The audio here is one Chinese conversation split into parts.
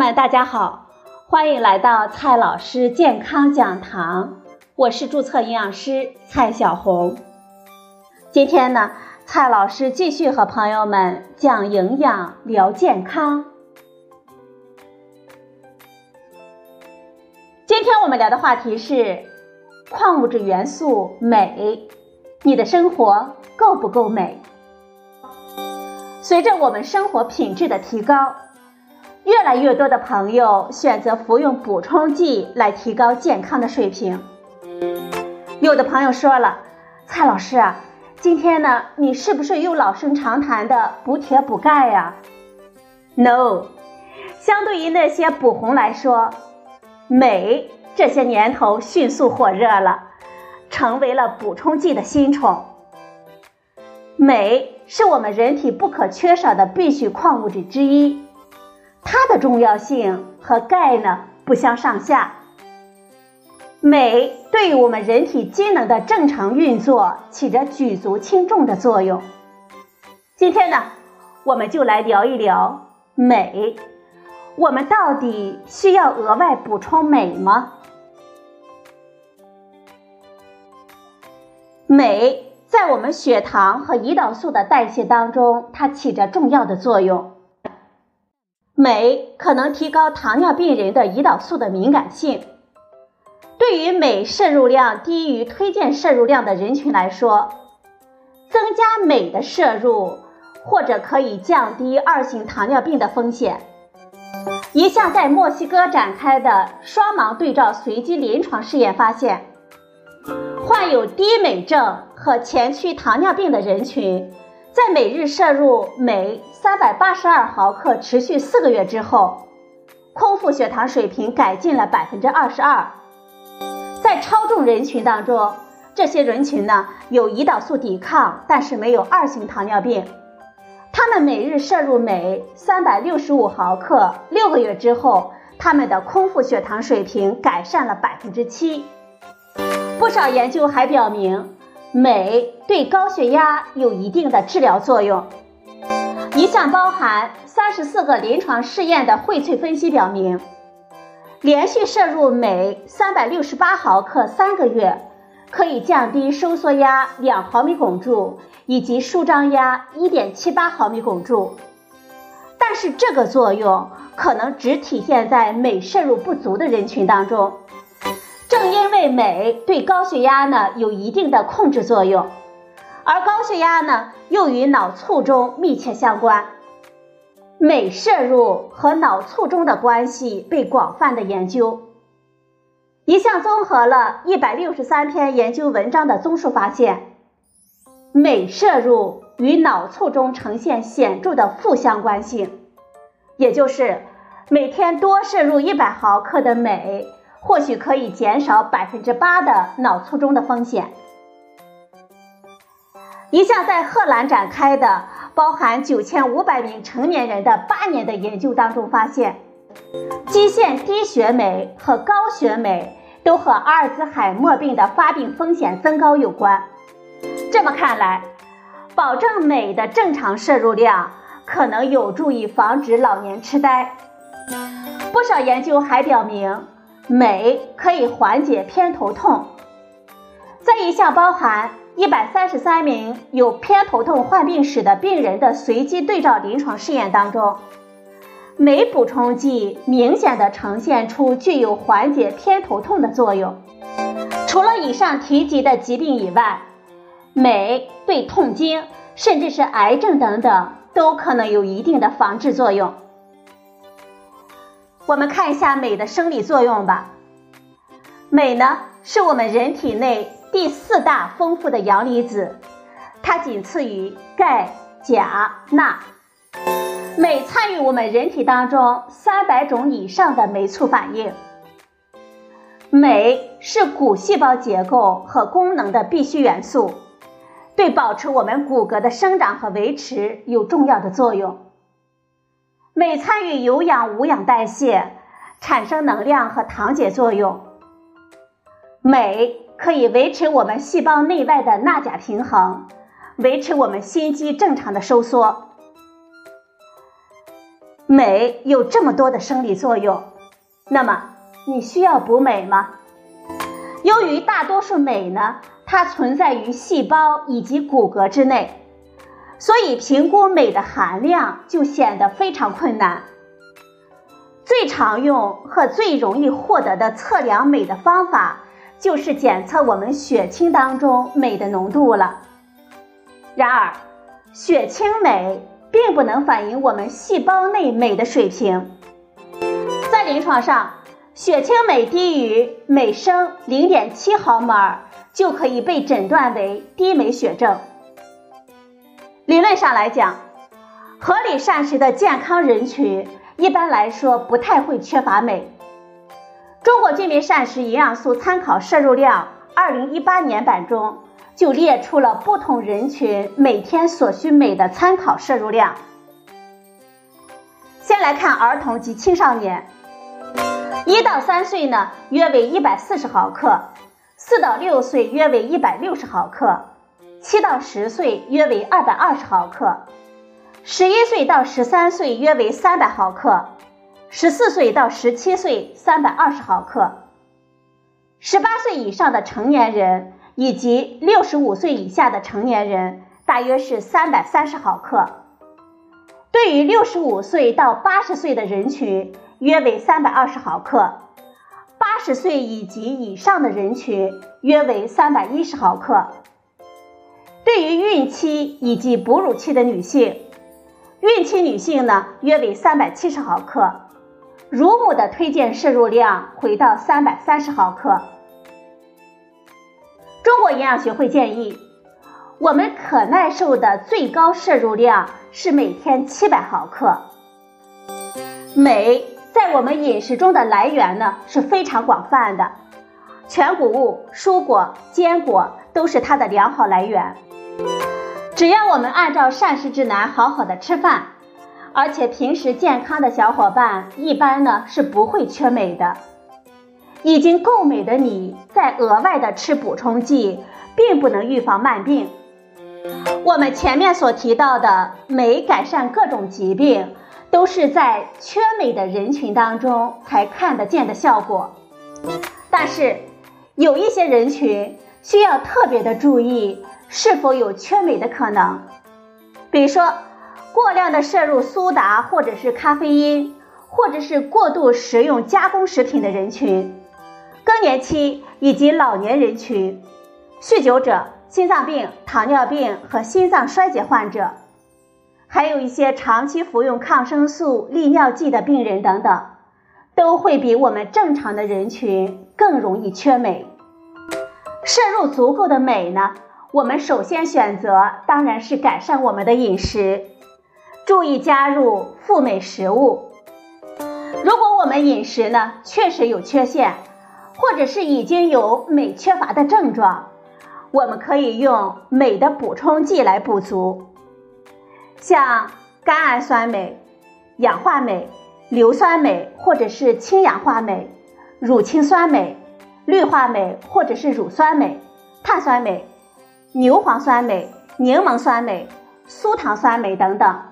们，大家好，欢迎来到蔡老师健康讲堂，我是注册营养师蔡小红。今天呢，蔡老师继续和朋友们讲营养、聊健康。今天我们聊的话题是矿物质元素镁，你的生活够不够美？随着我们生活品质的提高。越来越多的朋友选择服用补充剂来提高健康的水平。有的朋友说了：“蔡老师啊，今天呢，你是不是又老生常谈的补铁补钙呀？”No，相对于那些补红来说，镁这些年头迅速火热了，成为了补充剂的新宠。镁是我们人体不可缺少的必需矿物质之一。它的重要性和钙呢不相上下。镁对于我们人体机能的正常运作起着举足轻重的作用。今天呢，我们就来聊一聊镁。我们到底需要额外补充镁吗？镁在我们血糖和胰岛素的代谢当中，它起着重要的作用。镁可能提高糖尿病人的胰岛素的敏感性。对于镁摄入量低于推荐摄入量的人群来说，增加镁的摄入或者可以降低二型糖尿病的风险。一项在墨西哥展开的双盲对照随机临床试验发现，患有低镁症和前驱糖尿病的人群。在每日摄入镁三百八十二毫克持续四个月之后，空腹血糖水平改进了百分之二十二。在超重人群当中，这些人群呢有胰岛素抵抗，但是没有二型糖尿病。他们每日摄入镁三百六十五毫克，六个月之后，他们的空腹血糖水平改善了百分之七。不少研究还表明。镁对高血压有一定的治疗作用。一项包含三十四个临床试验的荟萃分析表明，连续摄入镁三百六十八毫克三个月，可以降低收缩压两毫米汞柱以及舒张压一点七八毫米汞柱。但是这个作用可能只体现在镁摄入不足的人群当中。正因为镁对高血压呢有一定的控制作用，而高血压呢又与脑卒中密切相关，镁摄入和脑卒中的关系被广泛的研究。一项综合了一百六十三篇研究文章的综述发现，镁摄入与脑卒中呈现显著的负相关性，也就是每天多摄入一百毫克的镁。或许可以减少百分之八的脑卒中的风险。一项在荷兰展开的、包含九千五百名成年人的八年的研究当中发现，基线低血镁和高血镁都和阿尔兹海默病的发病风险增高有关。这么看来，保证镁的正常摄入量可能有助于防止老年痴呆。不少研究还表明。镁可以缓解偏头痛。在一项包含一百三十三名有偏头痛患病史的病人的随机对照临床试验当中，镁补充剂明显的呈现出具有缓解偏头痛的作用。除了以上提及的疾病以外，镁对痛经甚至是癌症等等都可能有一定的防治作用。我们看一下镁的生理作用吧。镁呢，是我们人体内第四大丰富的阳离子，它仅次于钙、钾、钠。镁参与我们人体当中三百种以上的酶促反应。镁是骨细胞结构和功能的必需元素，对保持我们骨骼的生长和维持有重要的作用。镁参与有氧无氧代谢，产生能量和糖解作用。镁可以维持我们细胞内外的钠钾平衡，维持我们心肌正常的收缩。镁有这么多的生理作用，那么你需要补镁吗？由于大多数镁呢，它存在于细胞以及骨骼之内，所以评估镁的含量就显得非常困难。最常用和最容易获得的测量镁的方法，就是检测我们血清当中镁的浓度了。然而，血清镁并不能反映我们细胞内镁的水平。在临床上，血清镁低于每升零点七毫摩尔，就可以被诊断为低镁血症。理论上来讲，合理膳食的健康人群一般来说不太会缺乏镁。中国居民膳食营养素参考摄入量二零一八年版中。就列出了不同人群每天所需镁的参考摄入量。先来看儿童及青少年，一到三岁呢约为一百四十毫克，四到六岁约为一百六十毫克，七到十岁约为二百二十毫克，十一岁到十三岁约为三百毫克，十四岁到十七岁三百二十毫克，十八岁以上的成年人。以及六十五岁以下的成年人，大约是三百三十毫克。对于六十五岁到八十岁的人群，约为三百二十毫克；八十岁以及以上的人群，约为三百一十毫克。孕期以及哺乳期的女性，孕期女性呢，约为三百七十毫克；乳母的推荐摄入量回到三百三十毫克。中国营养学会建议，我们可耐受的最高摄入量是每天七百毫克。镁在我们饮食中的来源呢是非常广泛的，全谷物、蔬果、坚果都是它的良好来源。只要我们按照膳食指南好好的吃饭，而且平时健康的小伙伴一般呢是不会缺镁的。已经够美的你，再额外的吃补充剂，并不能预防慢病。我们前面所提到的镁改善各种疾病，都是在缺镁的人群当中才看得见的效果。但是，有一些人群需要特别的注意，是否有缺镁的可能。比如说，过量的摄入苏打或者是咖啡因，或者是过度食用加工食品的人群。更年期以及老年人群、酗酒者、心脏病、糖尿病和心脏衰竭患者，还有一些长期服用抗生素、利尿剂的病人等等，都会比我们正常的人群更容易缺镁。摄入足够的镁呢，我们首先选择当然是改善我们的饮食，注意加入富镁食物。如果我们饮食呢确实有缺陷，或者是已经有镁缺乏的症状，我们可以用镁的补充剂来补足，像甘氨酸镁、氧化镁、硫酸镁或者是氢氧化镁、乳清酸镁、氯化镁或者是乳酸镁、碳酸镁、牛磺酸镁、柠檬酸镁、苏糖酸镁等等。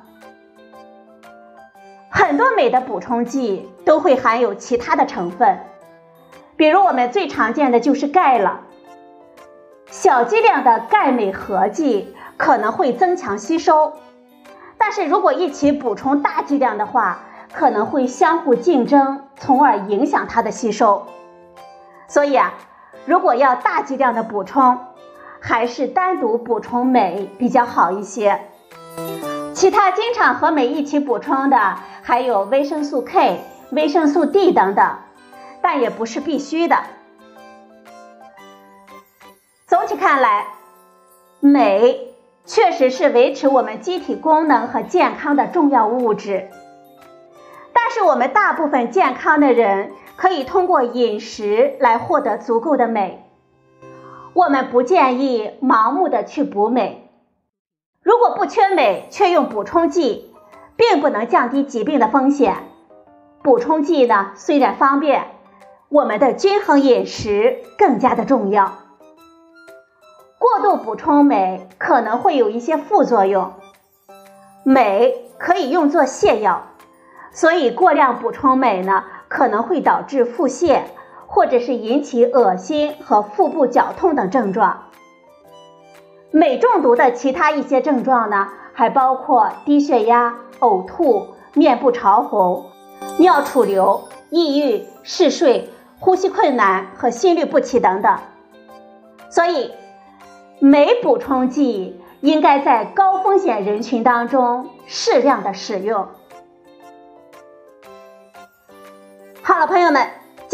很多镁的补充剂都会含有其他的成分。比如我们最常见的就是钙了，小剂量的钙镁合剂可能会增强吸收，但是如果一起补充大剂量的话，可能会相互竞争，从而影响它的吸收。所以啊，如果要大剂量的补充，还是单独补充镁比较好一些。其他经常和镁一起补充的还有维生素 K、维生素 D 等等。但也不是必须的。总体看来，镁确实是维持我们机体功能和健康的重要物质。但是，我们大部分健康的人可以通过饮食来获得足够的镁。我们不建议盲目的去补镁。如果不缺镁却用补充剂，并不能降低疾病的风险。补充剂呢，虽然方便。我们的均衡饮食更加的重要。过度补充镁可能会有一些副作用。镁可以用作泻药，所以过量补充镁呢，可能会导致腹泻，或者是引起恶心和腹部绞痛等症状。镁中毒的其他一些症状呢，还包括低血压、呕吐、面部潮红、尿储留、抑郁、嗜睡、呼吸困难和心律不齐等等。所以，镁补充剂应该在高风险人群当中适量的使用。好了，朋友们，